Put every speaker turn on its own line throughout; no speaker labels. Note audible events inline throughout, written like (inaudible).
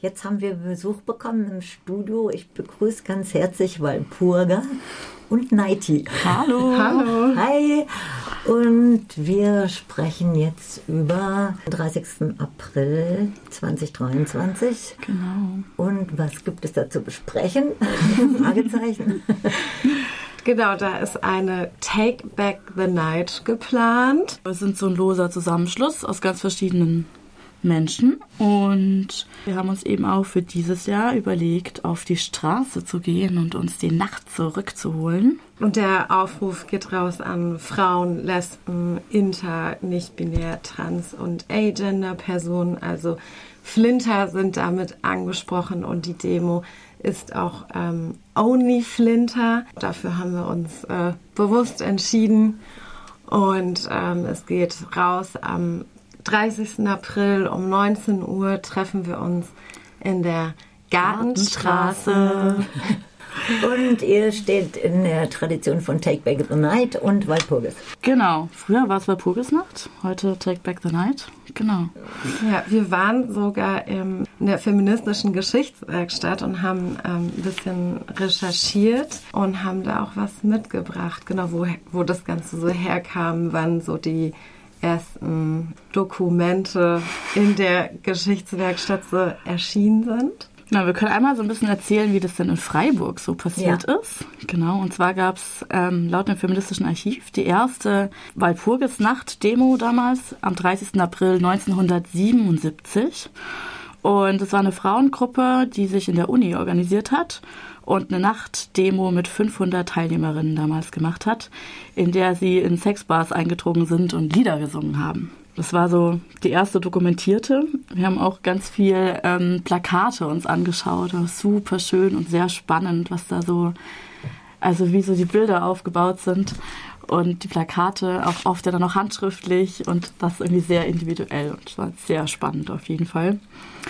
Jetzt haben wir Besuch bekommen im Studio. Ich begrüße ganz herzlich Walpurga und Neiti.
Hallo.
Hallo.
Hi. Und wir sprechen jetzt über den 30. April 2023.
Genau.
Und was gibt es da zu besprechen? (laughs) Fragezeichen.
Genau, da ist eine Take Back the Night geplant.
Wir sind so ein loser Zusammenschluss aus ganz verschiedenen Menschen und wir haben uns eben auch für dieses Jahr überlegt, auf die Straße zu gehen und uns die Nacht zurückzuholen.
Und der Aufruf geht raus an Frauen, Lesben, Inter, nicht-binär, Trans- und Agender-Personen. Also Flinter sind damit angesprochen und die Demo ist auch ähm, Only Flinter. Dafür haben wir uns äh, bewusst entschieden. Und ähm, es geht raus am 30. April um 19 Uhr treffen wir uns in der Gartenstraße.
Und ihr steht in der Tradition von Take Back the Night und Walpurgis.
Genau. Früher war es Walpurgisnacht, heute Take Back the Night. Genau.
Ja, wir waren sogar in der feministischen Geschichtswerkstatt und haben ähm, ein bisschen recherchiert und haben da auch was mitgebracht, genau, wo, wo das Ganze so herkam, wann so die ersten Dokumente in der Geschichtswerkstatt so erschienen sind.
Na, wir können einmal so ein bisschen erzählen, wie das denn in Freiburg so passiert
Ja.
ist. Genau, und zwar gab es ähm, laut dem feministischen Archiv die erste Walpurgisnacht-Demo damals am 30. April 1977. Und es war eine Frauengruppe, die sich in der Uni organisiert hat und eine Nachtdemo mit 500 Teilnehmerinnen damals gemacht hat, in der sie in Sexbars eingedrungen sind und Lieder gesungen haben. Das war so die erste dokumentierte. Wir haben auch ganz viel ähm, Plakate uns angeschaut. Super schön und sehr spannend, was da so, also wie so die Bilder aufgebaut sind. Und die Plakate auch oft ja dann noch handschriftlich und das irgendwie sehr individuell und es war sehr spannend auf jeden Fall.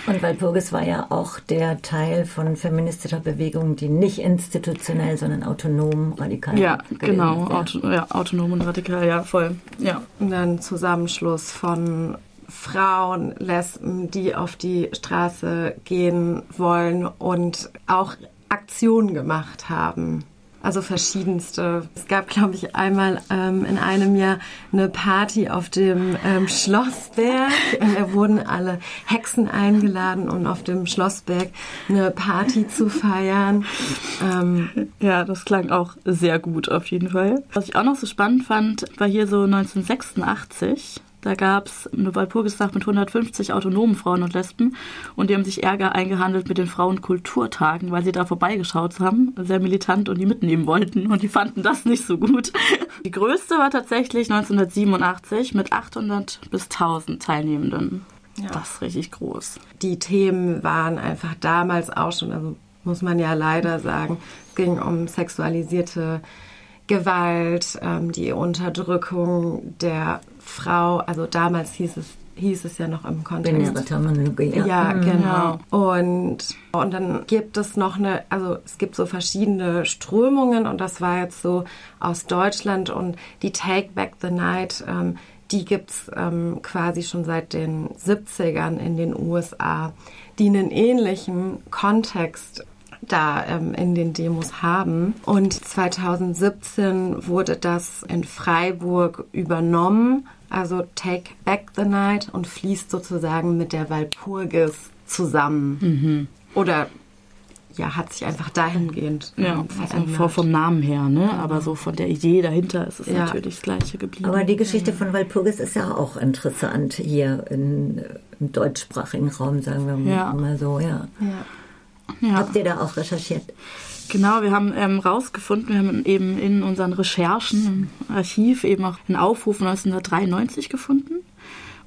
Und Walpurgis war ja auch der Teil von feministischer Bewegung, die nicht institutionell, sondern autonom, radikal
Ja, genau,
ist, ja.
Auto, ja, autonom und radikal, ja, voll. Ja.
Und dann Zusammenschluss von Frauen, Lesben, die auf die Straße gehen wollen und auch Aktionen gemacht haben. Also verschiedenste. Es gab, glaube ich, einmal ähm, in einem Jahr eine Party auf dem ähm, Schlossberg. Und Da wurden alle Hexen eingeladen, um auf dem Schlossberg eine Party zu feiern. Ähm,
Ja, das klang auch sehr gut auf jeden Fall. Was ich auch noch so spannend fand, war hier so 1986. Da gab es eine Walpurgisnacht mit 150 autonomen Frauen und Lesben und die haben sich Ärger eingehandelt mit den Frauenkulturtagen, weil sie da vorbeigeschaut haben, sehr militant und die mitnehmen wollten und die fanden das nicht so gut. (laughs) Die größte war tatsächlich 1987 mit 800 bis 1000 Teilnehmenden. Das ist richtig groß.
die Themen waren einfach damals auch schon, also muss man ja leider sagen, es ging um sexualisierte Gewalt, ähm, die Unterdrückung der Frau. Also damals hieß es, hieß es ja noch im Kontext.
Ja.
Ja, genau. Und, und dann gibt es noch eine, also es gibt so verschiedene Strömungen und das war jetzt so aus Deutschland und die Take Back the Night, ähm, die gibt's ähm, quasi schon seit den 70ern in den USA, die einen ähnlichen Kontext da ähm, in den Demos haben. Und 2017 wurde das in Freiburg übernommen, also Take Back the Night und fließt sozusagen mit der Walpurgis zusammen. Oder ja, hat sich einfach dahingehend
Ja,
ähm,
also
verändert.
vom, vom Namen her, ne? Aber so von der Idee dahinter ist es
Ja.
natürlich das Gleiche geblieben.
Aber die Geschichte von Walpurgis ist ja auch interessant hier in, im deutschsprachigen Raum, sagen wir
Ja.
mal so. Ja.
ja.
Habt ihr da auch recherchiert?
Genau, wir haben ähm, rausgefunden, wir haben eben in unseren Recherchen im Archiv eben auch einen Aufruf 1993 gefunden.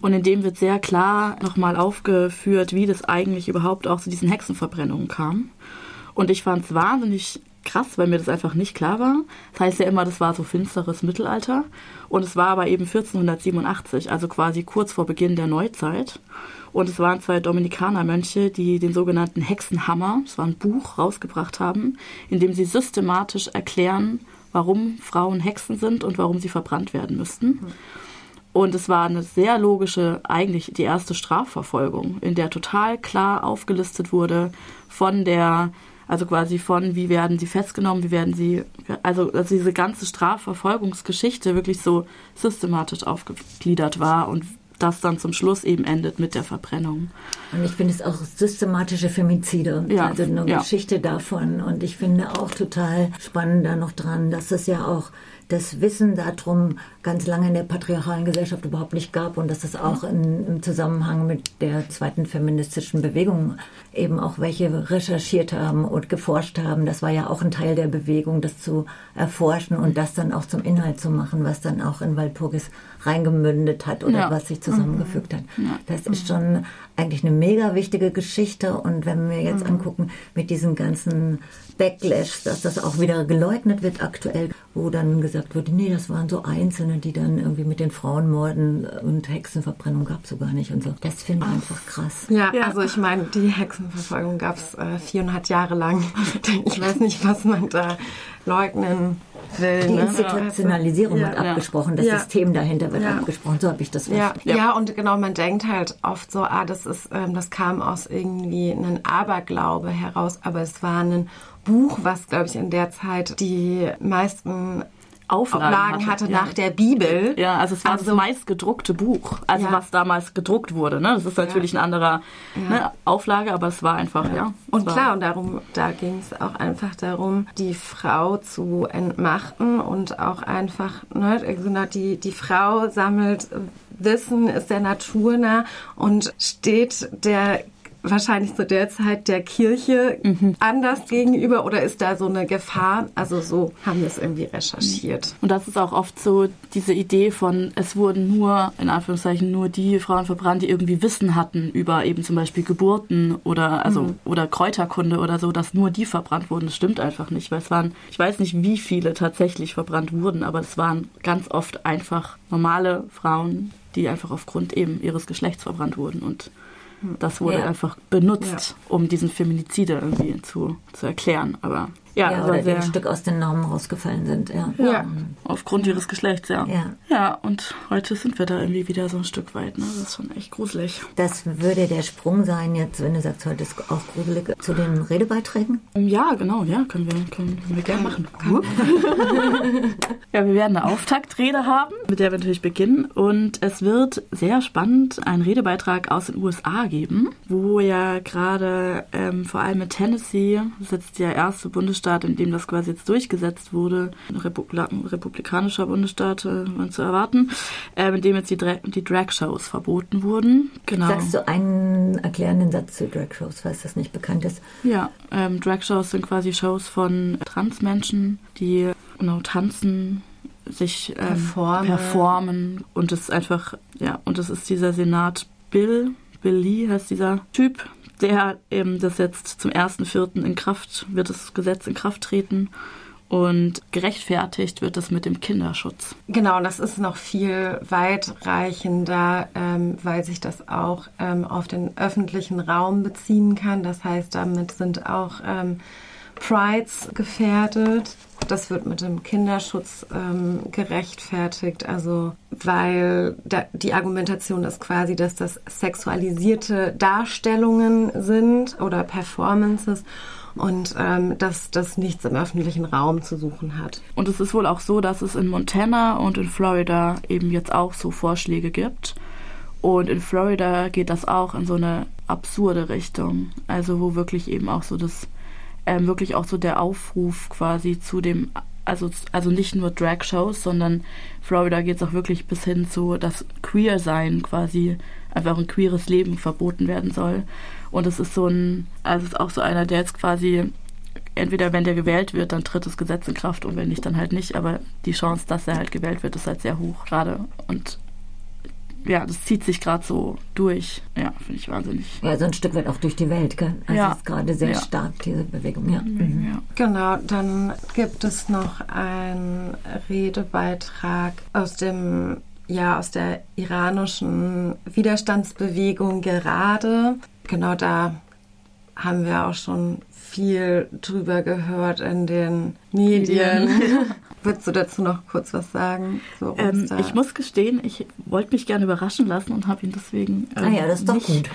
Und in dem wird sehr klar nochmal aufgeführt, wie das eigentlich überhaupt auch zu diesen Hexenverbrennungen kam. Und ich fand es wahnsinnig krass, weil mir das einfach nicht klar war. Das heißt ja immer, das war so finsteres Mittelalter. Und es war aber eben 1487, also quasi kurz vor Beginn der Neuzeit. Und es waren zwei Dominikanermönche, die den sogenannten Hexenhammer, das war ein Buch, rausgebracht haben, in dem sie systematisch erklären, warum Frauen Hexen sind und warum sie verbrannt werden müssten. Und es war eine sehr logische, eigentlich die erste Strafverfolgung, in der total klar aufgelistet wurde von der, also quasi von, wie werden sie festgenommen, wie werden sie, also dass diese ganze Strafverfolgungsgeschichte wirklich so systematisch aufgegliedert war und das dann zum Schluss eben endet mit der Verbrennung.
Und ich finde es auch systematische Femizide, ja, also eine ja. Geschichte davon. Und ich finde auch total spannend da noch dran, dass es ja auch das Wissen darum ganz lange in der patriarchalen Gesellschaft überhaupt nicht gab und dass es auch in, im Zusammenhang mit der zweiten feministischen Bewegung eben auch welche recherchiert haben und geforscht haben. Das war ja auch ein Teil der Bewegung, das zu erforschen und das dann auch zum Inhalt zu machen, was dann auch in Walpurgis reingemündet hat oder ja. was sich zusammengefügt hat. Ja. Das ist schon eigentlich eine mega wichtige Geschichte und wenn wir jetzt mhm. angucken mit diesen ganzen Backlash, dass das auch wieder geleugnet wird aktuell, wo dann gesagt wird, nee, das waren so Einzelne, die dann irgendwie mit den Frauenmorden und Hexenverbrennung gab es so gar nicht und so. Das finde ich einfach krass.
Ja, ja, also ich meine, die Hexenverfolgung gab es äh, viereinhalb Jahre lang. (laughs) ich weiß nicht, was man da leugnen will.
Die ne? Institutionalisierung ja. wird abgesprochen, das ja. System dahinter wird ja. abgesprochen. So habe ich das
verstanden. Ja. ja, und genau, man denkt halt oft so, ah, das ist, ähm, das kam aus irgendwie einem Aberglaube heraus, aber es war ein Buch, was, glaube ich, in der Zeit die meisten Auflagen, Auflagen hatte, hatte ja. nach der Bibel.
Ja, also es war also, das meist gedruckte Buch, also ja. was damals gedruckt wurde. Ne? Das ist natürlich ja. eine andere ne, Auflage, aber es war einfach, ja.
und klar, und darum, da ging es auch einfach darum, die Frau zu entmachten und auch einfach, ne, also die, die Frau sammelt Wissen, ist der Natur nah und steht der wahrscheinlich zu der Zeit der Kirche mhm. anders gegenüber oder ist da so eine Gefahr? Also so haben wir es irgendwie recherchiert.
Und das ist auch oft so diese Idee von, es wurden nur, in Anführungszeichen, nur die Frauen verbrannt, die irgendwie Wissen hatten über eben zum Beispiel Geburten oder, also, mhm. oder Kräuterkunde oder so, dass nur die verbrannt wurden. Das stimmt einfach nicht, weil es waren, ich weiß nicht, wie viele tatsächlich verbrannt wurden, aber es waren ganz oft einfach normale Frauen, die einfach aufgrund eben ihres Geschlechts verbrannt wurden und das wurde ja. einfach benutzt, ja. um diesen Feminizide irgendwie zu, zu erklären. Aber
ja, ja oder die ein Stück aus den Normen rausgefallen sind. Ja.
ja. Aufgrund ihres Geschlechts, ja. ja. Ja, und heute sind wir da irgendwie wieder so ein Stück weit. Ne? Das ist schon echt gruselig.
Das würde der Sprung sein, jetzt, wenn du sagst, heute ist auch gruselig, zu den Redebeiträgen?
Ja, genau, ja, können wir, können wir gerne machen. (laughs) ja, wir werden eine Auftaktrede haben, mit der wir natürlich beginnen. Und es wird sehr spannend einen Redebeitrag aus den USA geben, wo ja gerade ähm, vor allem in Tennessee, das ist jetzt der erste Bundesstaat, Bundesstaat, in dem das quasi jetzt durchgesetzt wurde, ein Republika republikanischer Bundesstaat, äh, man zu erwarten, äh, in dem jetzt die, Dra die Drag-Shows verboten wurden.
Genau. Sagst du einen erklärenden Satz zu Drag-Shows, falls das nicht bekannt ist?
Ja, ähm, Drag-Shows sind quasi Shows von Transmenschen, die genau tanzen, sich ähm, performen. performen und es ist einfach, ja, und es ist dieser Senat Bill, Bill Lee heißt dieser Typ, der eben das jetzt zum 1.4. in Kraft, wird das Gesetz in Kraft treten. Und gerechtfertigt wird das mit dem Kinderschutz.
Genau, das ist noch viel weitreichender, ähm, weil sich das auch ähm, auf den öffentlichen Raum beziehen kann. Das heißt, damit sind auch ähm, Prides gefährdet. Das wird mit dem Kinderschutz ähm, gerechtfertigt, also weil da, die Argumentation ist quasi, dass das sexualisierte Darstellungen sind oder Performances und ähm, dass das nichts im öffentlichen Raum zu suchen hat.
Und es ist wohl auch so, dass es in Montana und in Florida eben jetzt auch so Vorschläge gibt. Und in Florida geht das auch in so eine absurde Richtung. Also wo wirklich eben auch so das ähm, wirklich auch so der Aufruf quasi zu dem, also, also nicht nur Drag-Shows, sondern Florida geht es auch wirklich bis hin zu, dass Queer-Sein quasi einfach ein queeres Leben verboten werden soll. Und es ist so ein, also es ist auch so einer, der jetzt quasi entweder wenn der gewählt wird, dann tritt das Gesetz in Kraft und wenn nicht, dann halt nicht. Aber die Chance, dass er halt gewählt wird, ist halt sehr hoch gerade. Und ja, das zieht sich gerade so durch. Ja, finde ich wahnsinnig.
Ja, so ein Stück weit auch durch die Welt, gell? Also ja. ist gerade sehr ja. stark, diese Bewegung, ja. Mhm.
ja. Genau, dann gibt es noch einen Redebeitrag aus dem ja, aus der iranischen Widerstandsbewegung gerade. Genau da haben wir auch schon viel drüber gehört in den Medien. (laughs) Würdest du dazu noch kurz was sagen?
So, ähm, ich muss gestehen, ich wollte mich gerne überraschen lassen und habe ihn deswegen.
Ähm, ah ja, das ist doch nicht, gut.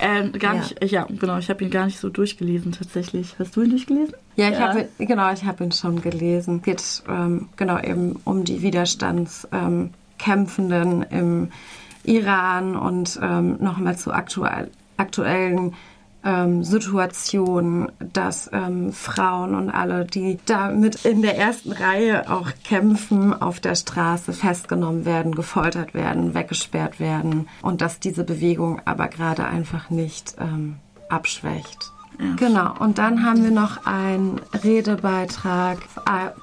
Ähm, gar ja. nicht, ja, genau, ich habe ihn gar nicht so durchgelesen tatsächlich. Hast du ihn durchgelesen?
Ja, ich ja. habe genau, ich habe ihn schon gelesen. Es geht ähm, genau eben um die Widerstandskämpfenden im Iran und ähm, nochmal zu aktuell, aktuellen ähm, Situation, dass ähm, Frauen und alle, die da mit in der ersten Reihe auch kämpfen, auf der Straße festgenommen werden, gefoltert werden, weggesperrt werden und dass diese Bewegung aber gerade einfach nicht ähm, abschwächt. Ja. Genau, und dann haben wir noch einen Redebeitrag.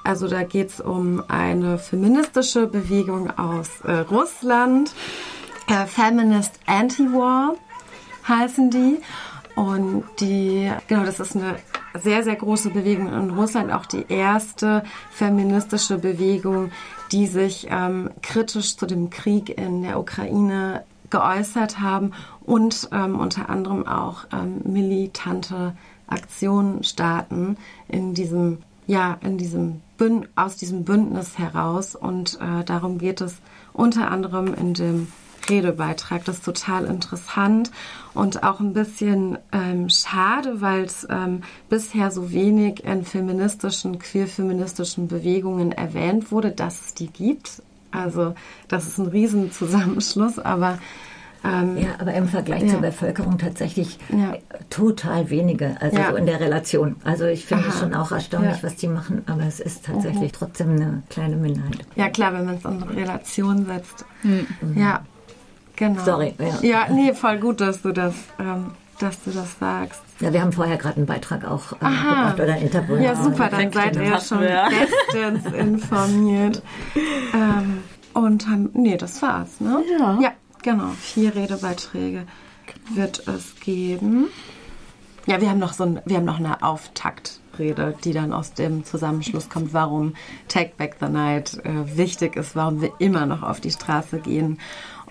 Also da geht es um eine feministische Bewegung aus äh, Russland. Äh, Feminist Anti-War heißen die. Und die, genau, das ist eine sehr, sehr große Bewegung in Russland, auch die erste feministische Bewegung, die sich ähm, kritisch zu dem Krieg in der Ukraine geäußert haben und ähm, unter anderem auch ähm, militante Aktionen starten in diesem, ja, in diesem Bünd aus diesem Bündnis heraus. Und äh, darum geht es unter anderem in dem Redebeitrag. Das ist total interessant und auch ein bisschen ähm, schade, weil es ähm, bisher so wenig in feministischen, queer-feministischen Bewegungen erwähnt wurde, dass es die gibt. Also das ist ein Riesenzusammenschluss, aber
ähm, ja, aber im Vergleich ja. zur Bevölkerung tatsächlich ja. total wenige, also ja. so in der Relation. Also ich finde es schon auch erstaunlich, was die machen, aber es ist tatsächlich mhm. trotzdem eine kleine Minderheit.
Ja klar, wenn man es in Relation setzt. Mhm. Ja, Genau.
Sorry.
Ja. ja, nee, voll gut, dass du das, ähm, dass du das sagst.
Ja, wir haben vorher gerade einen Beitrag auch äh, gemacht oder ein Interview.
Ja, super, dann seid ihr ja schon bestens (laughs) informiert. ähm, und haben, nee, das war's, ne?
Ja.
Ja, genau. Vier Redebeiträge wird es geben. Ja, wir haben noch so ein, wir haben noch eine Auftaktrede, die dann aus dem Zusammenschluss kommt, warum Take Back the Night äh, wichtig ist, warum wir immer noch auf die Straße gehen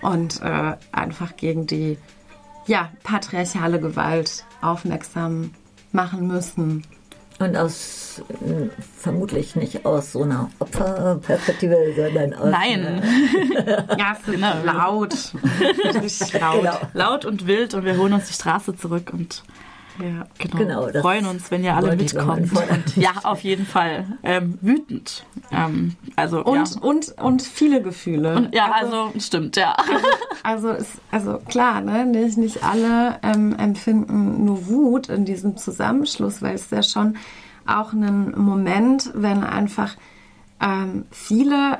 und äh, einfach gegen die ja, patriarchale Gewalt aufmerksam machen müssen.
Und aus, äh, vermutlich nicht aus so einer Opferperspektive, sondern aus.
Nein! (laughs)
ja, es ist genau. laut. (laughs)
laut. Genau. Laut und wild und wir holen uns die Straße zurück und ja, genau. genau wir freuen uns, wenn ihr alle mitkommt. Und ja, auf jeden Fall. Ähm, wütend. Ähm, also,
und,
ja.
und, und viele Gefühle.
Und, ja, also, also, stimmt, ja. (laughs)
Also, also, ist, also klar, ne, nicht, nicht alle ähm, empfinden nur Wut in diesem Zusammenschluss, weil es ja schon auch ein Moment, wenn einfach ähm, viele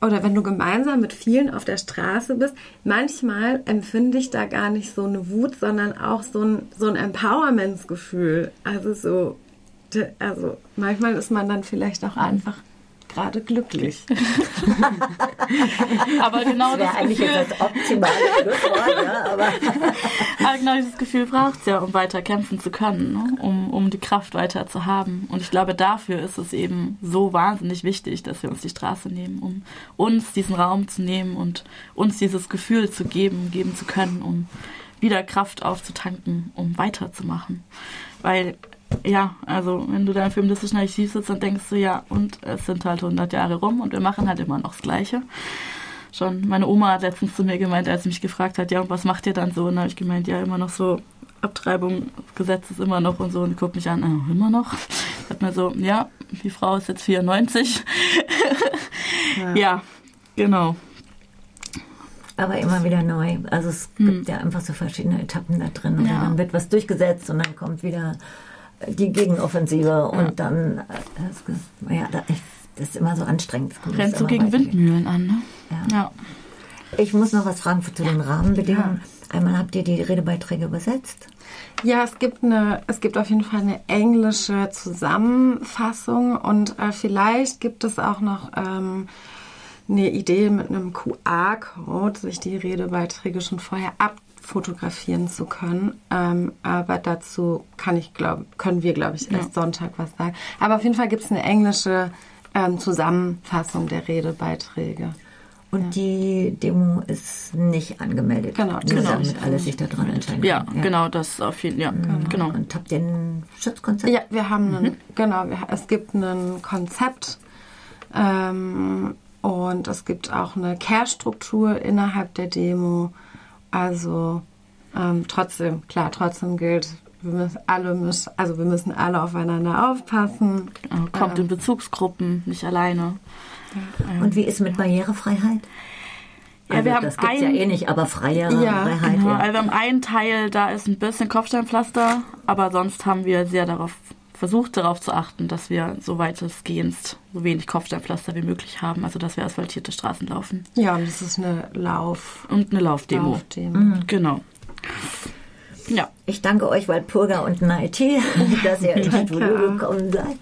oder wenn du gemeinsam mit vielen auf der Straße bist, manchmal empfinde ich da gar nicht so eine Wut, sondern auch so ein, so ein Empowermentsgefühl. Also so, also manchmal ist man dann vielleicht auch einfach gerade glücklich. (laughs)
aber genau
das, das eigentlich jetzt das optimale Schlusswort, ja, aber, (laughs) (laughs)
aber genau dieses Gefühl braucht es ja, um weiter kämpfen zu können, ne? um, um die Kraft weiter zu haben. Und ich glaube, dafür ist es eben so wahnsinnig wichtig, dass wir uns die Straße nehmen, um uns diesen Raum zu nehmen und uns dieses Gefühl zu geben, geben zu können, um wieder Kraft aufzutanken, um weiterzumachen. Weil ja, also wenn du da im feministischen Archiv sitzt, dann denkst du, ja, und es sind halt 100 Jahre rum und wir machen halt immer noch das Gleiche. Schon meine Oma hat letztens zu mir gemeint, als sie mich gefragt hat, ja, und was macht ihr dann so? Und da habe ich gemeint, ja, immer noch so, Abtreibung, Gesetz ist immer noch und so. Und guckt mich an, äh, immer noch? Hat mir so, ja, die Frau ist jetzt 94. ja. ja, genau.
Aber immer wieder neu. Also es hm. gibt ja einfach so verschiedene Etappen da drin. Und ja. dann wird was durchgesetzt und dann kommt wieder die Gegenoffensive und dann, äh, ja, das ist immer so anstrengend.
Rennst du gegen Windmühlen an, ne?
Ja. Ich muss noch was fragen zu den Rahmenbedingungen. Ja. Einmal habt ihr die Redebeiträge übersetzt?
Ja, es gibt eine, es gibt auf jeden Fall eine englische Zusammenfassung und äh, vielleicht gibt es auch noch ähm, eine Idee mit einem QR-Code, sich die Redebeiträge schon vorher ab fotografieren zu können. Ähm, aber dazu kann ich glaub, können wir, glaube ich, erst ja. Sonntag was sagen. Aber auf jeden Fall gibt es eine englische ähm, Zusammenfassung der Redebeiträge.
Und ja. die Demo ist nicht angemeldet.
Genau,
Nur
genau.
damit alle sich daran entscheiden
ja, ja, genau, das auf jeden Fall. Ja, mhm. genau.
Und habt ihr ein Schutzkonzept?
Ja, wir haben einen, mhm. genau, wir, es gibt ein Konzept ähm, und es gibt auch eine Care-Struktur innerhalb der Demo. Also ähm, trotzdem, klar, trotzdem gilt, wir müssen alle müssen, also wir müssen alle aufeinander aufpassen.
Genau, kommt ähm, in Bezugsgruppen, nicht alleine.
Und wie ist mit Barrierefreiheit? Ja, also, wir haben das gibt ja eh nicht, aber freie ja, Freiheit. Genau.
Ja. Also wir haben einen Teil, da ist ein bisschen Kopfsteinpflaster, aber sonst haben wir sehr darauf versucht, darauf zu achten, dass wir so weitestgehend so wenig Kopfsteinpflaster wie möglich haben, also dass wir asphaltierte Straßen laufen.
Ja, und das ist eine Lauf
und eine Laufdemo. Laufdemo. Mhm. Genau.
Ja. Ich danke euch, Walpurga und Naiti, (laughs) dass ihr ins Studio gekommen seid.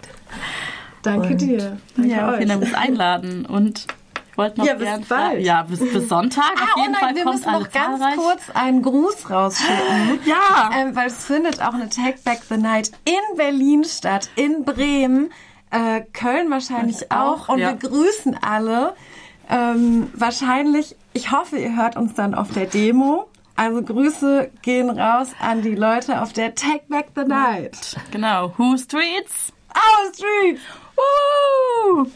Danke und dir.
Danke ja, euch. vielen Dank fürs Einladen und ich wollte noch
ja, bis bald.
Ja, bis, bis Sonntag.
Ah, auf jeden oh nein, Fall wir kommt müssen noch ganz zahlreich. kurz einen Gruß rausschicken. (laughs)
ja.
Ähm, weil es findet auch eine Take Back the Night in Berlin statt, in Bremen, äh, Köln wahrscheinlich auch. auch. Und ja. wir grüßen alle. Ähm, wahrscheinlich, ich hoffe, ihr hört uns dann auf der Demo. Also Grüße gehen raus an die Leute auf der Take Back the Night.
Genau. Who Streets?
Our Streets!
Woo!